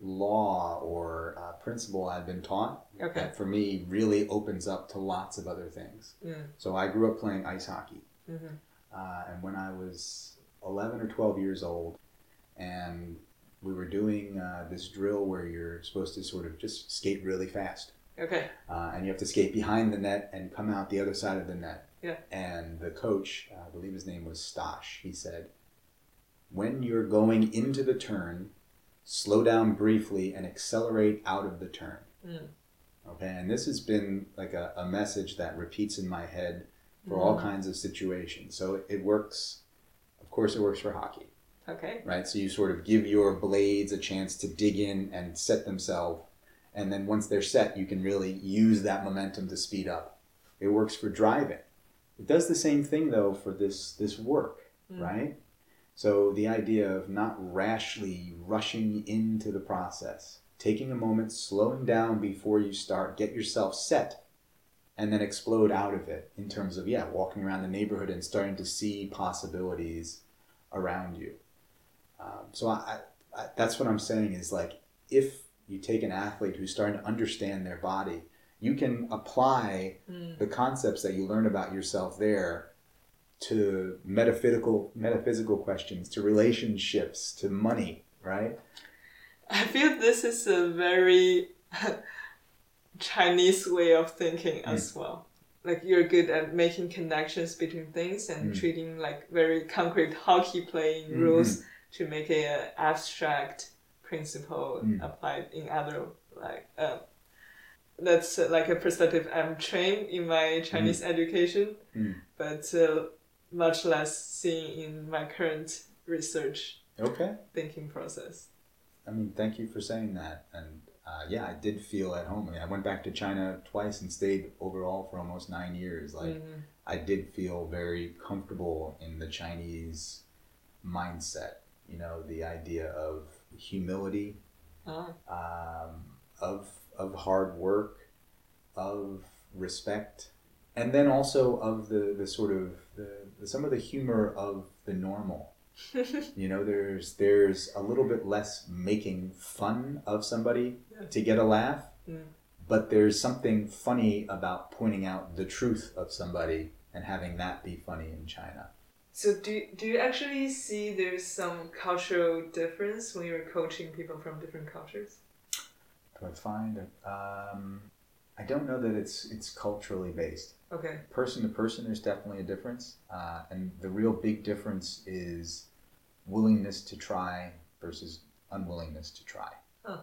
law or uh, principle I've been taught Okay. that for me really opens up to lots of other things. Mm. So I grew up playing ice hockey. hmm Uh, and when I was 11 or 12 years old, and we were doing uh, this drill where you're supposed to sort of just skate really fast. Okay. Uh, and you have to skate behind the net and come out the other side of the net. Yeah. And the coach, uh, I believe his name was Stosh, he said, when you're going into the turn, slow down briefly and accelerate out of the turn. Mm. Okay, and this has been like a, a message that repeats in my head for all Mm. kinds of situations. So it, it works, of course, it works for hockey, Okay. right? So you sort of give your blades a chance to dig in and set themselves. And then once they're set, you can really use that momentum to speed up. It works for driving. It does the same thing though for this this work, Mm. right? So the idea of not rashly rushing into the process, taking a moment, slowing down before you start, get yourself set, and then explode out of it in terms of yeah, walking around the neighborhood and starting to see possibilities around you. Um, so I, I, that's what I'm saying is like if you take an athlete who's starting to understand their body, you can apply Mm. the concepts that you learn about yourself there to metaphysical metaphysical questions, to relationships, to money, right? I feel this is a very *laughs* Chinese way of thinking as well. Like you're good at making connections between things and Mm. treating like very concrete hockey playing Mhm. rules to make a, uh, abstract principle Mm. applied in other like um, that's uh, like a perspective I'm trained in my Chinese education, Mm. but uh, much less seen in my current research Okay. thinking process. I mean, thank you for saying that. And uh, yeah, I did feel at home. I, mean, I went back to China twice and stayed overall for almost nine years. Like, Mhm. I did feel very comfortable in the Chinese mindset. You know, the idea of humility, Ah. um, of of hard work, of respect, and then also of the, the sort of some of the humor of the normal. *laughs* you know, there's there's a little bit less making fun of somebody Yeah. to get a laugh, Mm. but there's something funny about pointing out the truth of somebody and having that be funny in China. So do do you actually see there's some cultural difference when you're coaching people from different cultures? Do I find it? Um, I don't know that it's it's culturally based. Okay. person to person, there's definitely a difference. Uh, and the real big difference is willingness to try versus unwillingness to try. Huh.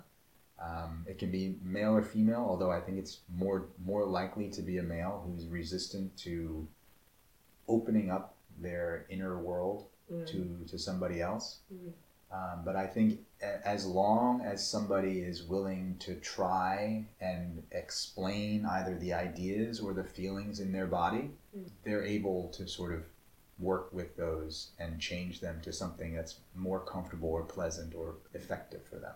Um, it can be male or female, although I think it's more more likely to be a male who's resistant to opening up their inner world Mm. to, to somebody else. Mm. Um, but I think as long as somebody is willing to try and explain either the ideas or the feelings in their body, Mm. they're able to sort of work with those and change them to something that's more comfortable or pleasant or effective for them.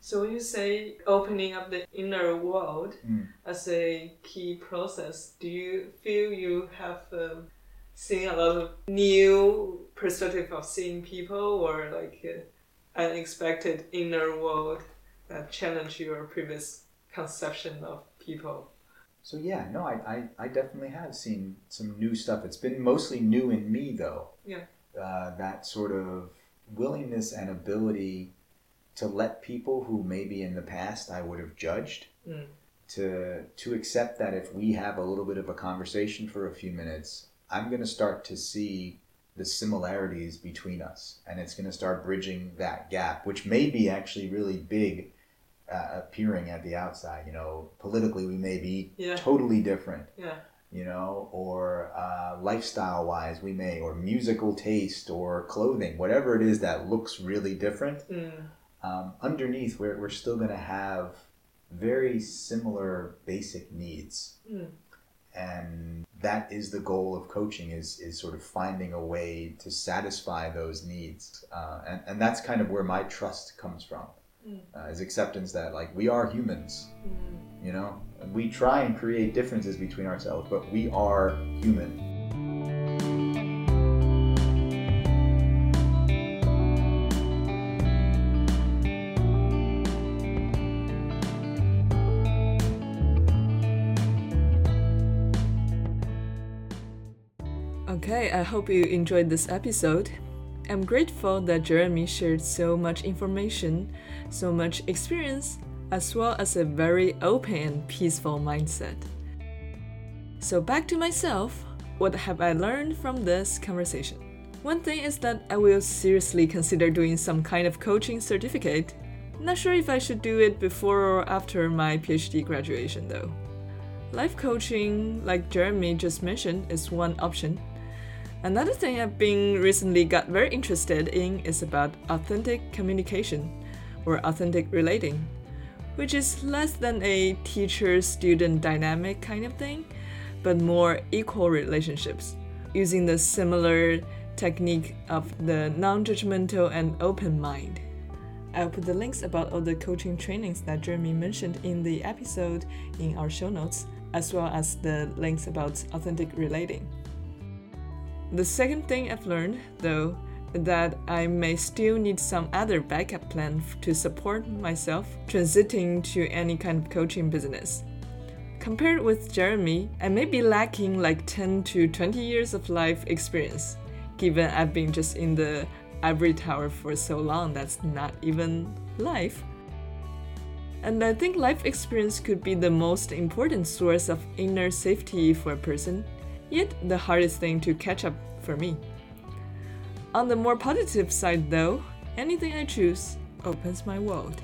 So when you say opening up the inner world Mm. as a key process, do you feel you have um, seen a lot of new perspective of seeing people or like uh, unexpected inner world that challenge your previous conception of people? So yeah, no, I, I, I definitely have seen some new stuff. It's been mostly new in me though. Yeah. Uh, that sort of willingness and ability to let people who maybe in the past I would have judged Mm. to to accept that if we have a little bit of a conversation for a few minutes, I'm going to start to see the similarities between us, and it's going to start bridging that gap, which may be actually really big, uh, appearing at the outside. You know, politically we may be Yeah. totally different. Yeah. You know, or uh, lifestyle wise, we may, or musical taste, or clothing, whatever it is that looks really different Mm. um, underneath we're, we're still going to have very similar basic needs Mm. and that is the goal of coaching is, is sort of finding a way to satisfy those needs uh, and, and that's kind of where my trust comes from Mm. uh, is acceptance that like we are humans Mm. you know and we try and create differences between ourselves but we are human hope you enjoyed this episode. I'm grateful that Jeremy shared so much information, so much experience, as well as a very open and peaceful mindset. So, back to myself, what have I learned from this conversation? One thing is that I will seriously consider doing some kind of coaching certificate. Not sure if I should do it before or after my PhD graduation though. Life coaching, like Jeremy just mentioned, is one option. Another thing I've been recently got very interested in is about authentic communication or authentic relating, which is less than a teacher student dynamic kind of thing, but more equal relationships, using the similar technique of the non judgmental and open mind. I'll put the links about all the coaching trainings that Jeremy mentioned in the episode in our show notes, as well as the links about authentic relating. The second thing I've learned, though, that I may still need some other backup plan to support myself transiting to any kind of coaching business. Compared with Jeremy, I may be lacking like 10 to 20 years of life experience, given I've been just in the ivory tower for so long that's not even life. And I think life experience could be the most important source of inner safety for a person, yet the hardest thing to catch up for me. On the more positive side, though, anything I choose opens my world.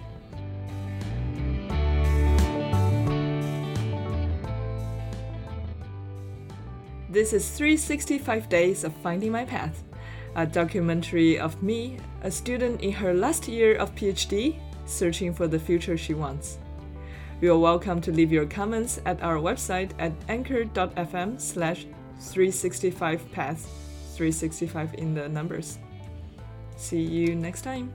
This is 365 Days of Finding My Path, a documentary of me, a student in her last year of PhD, searching for the future she wants. You are welcome to leave your comments at our website at anchor.fm slash 365path, 365 in the numbers. See you next time.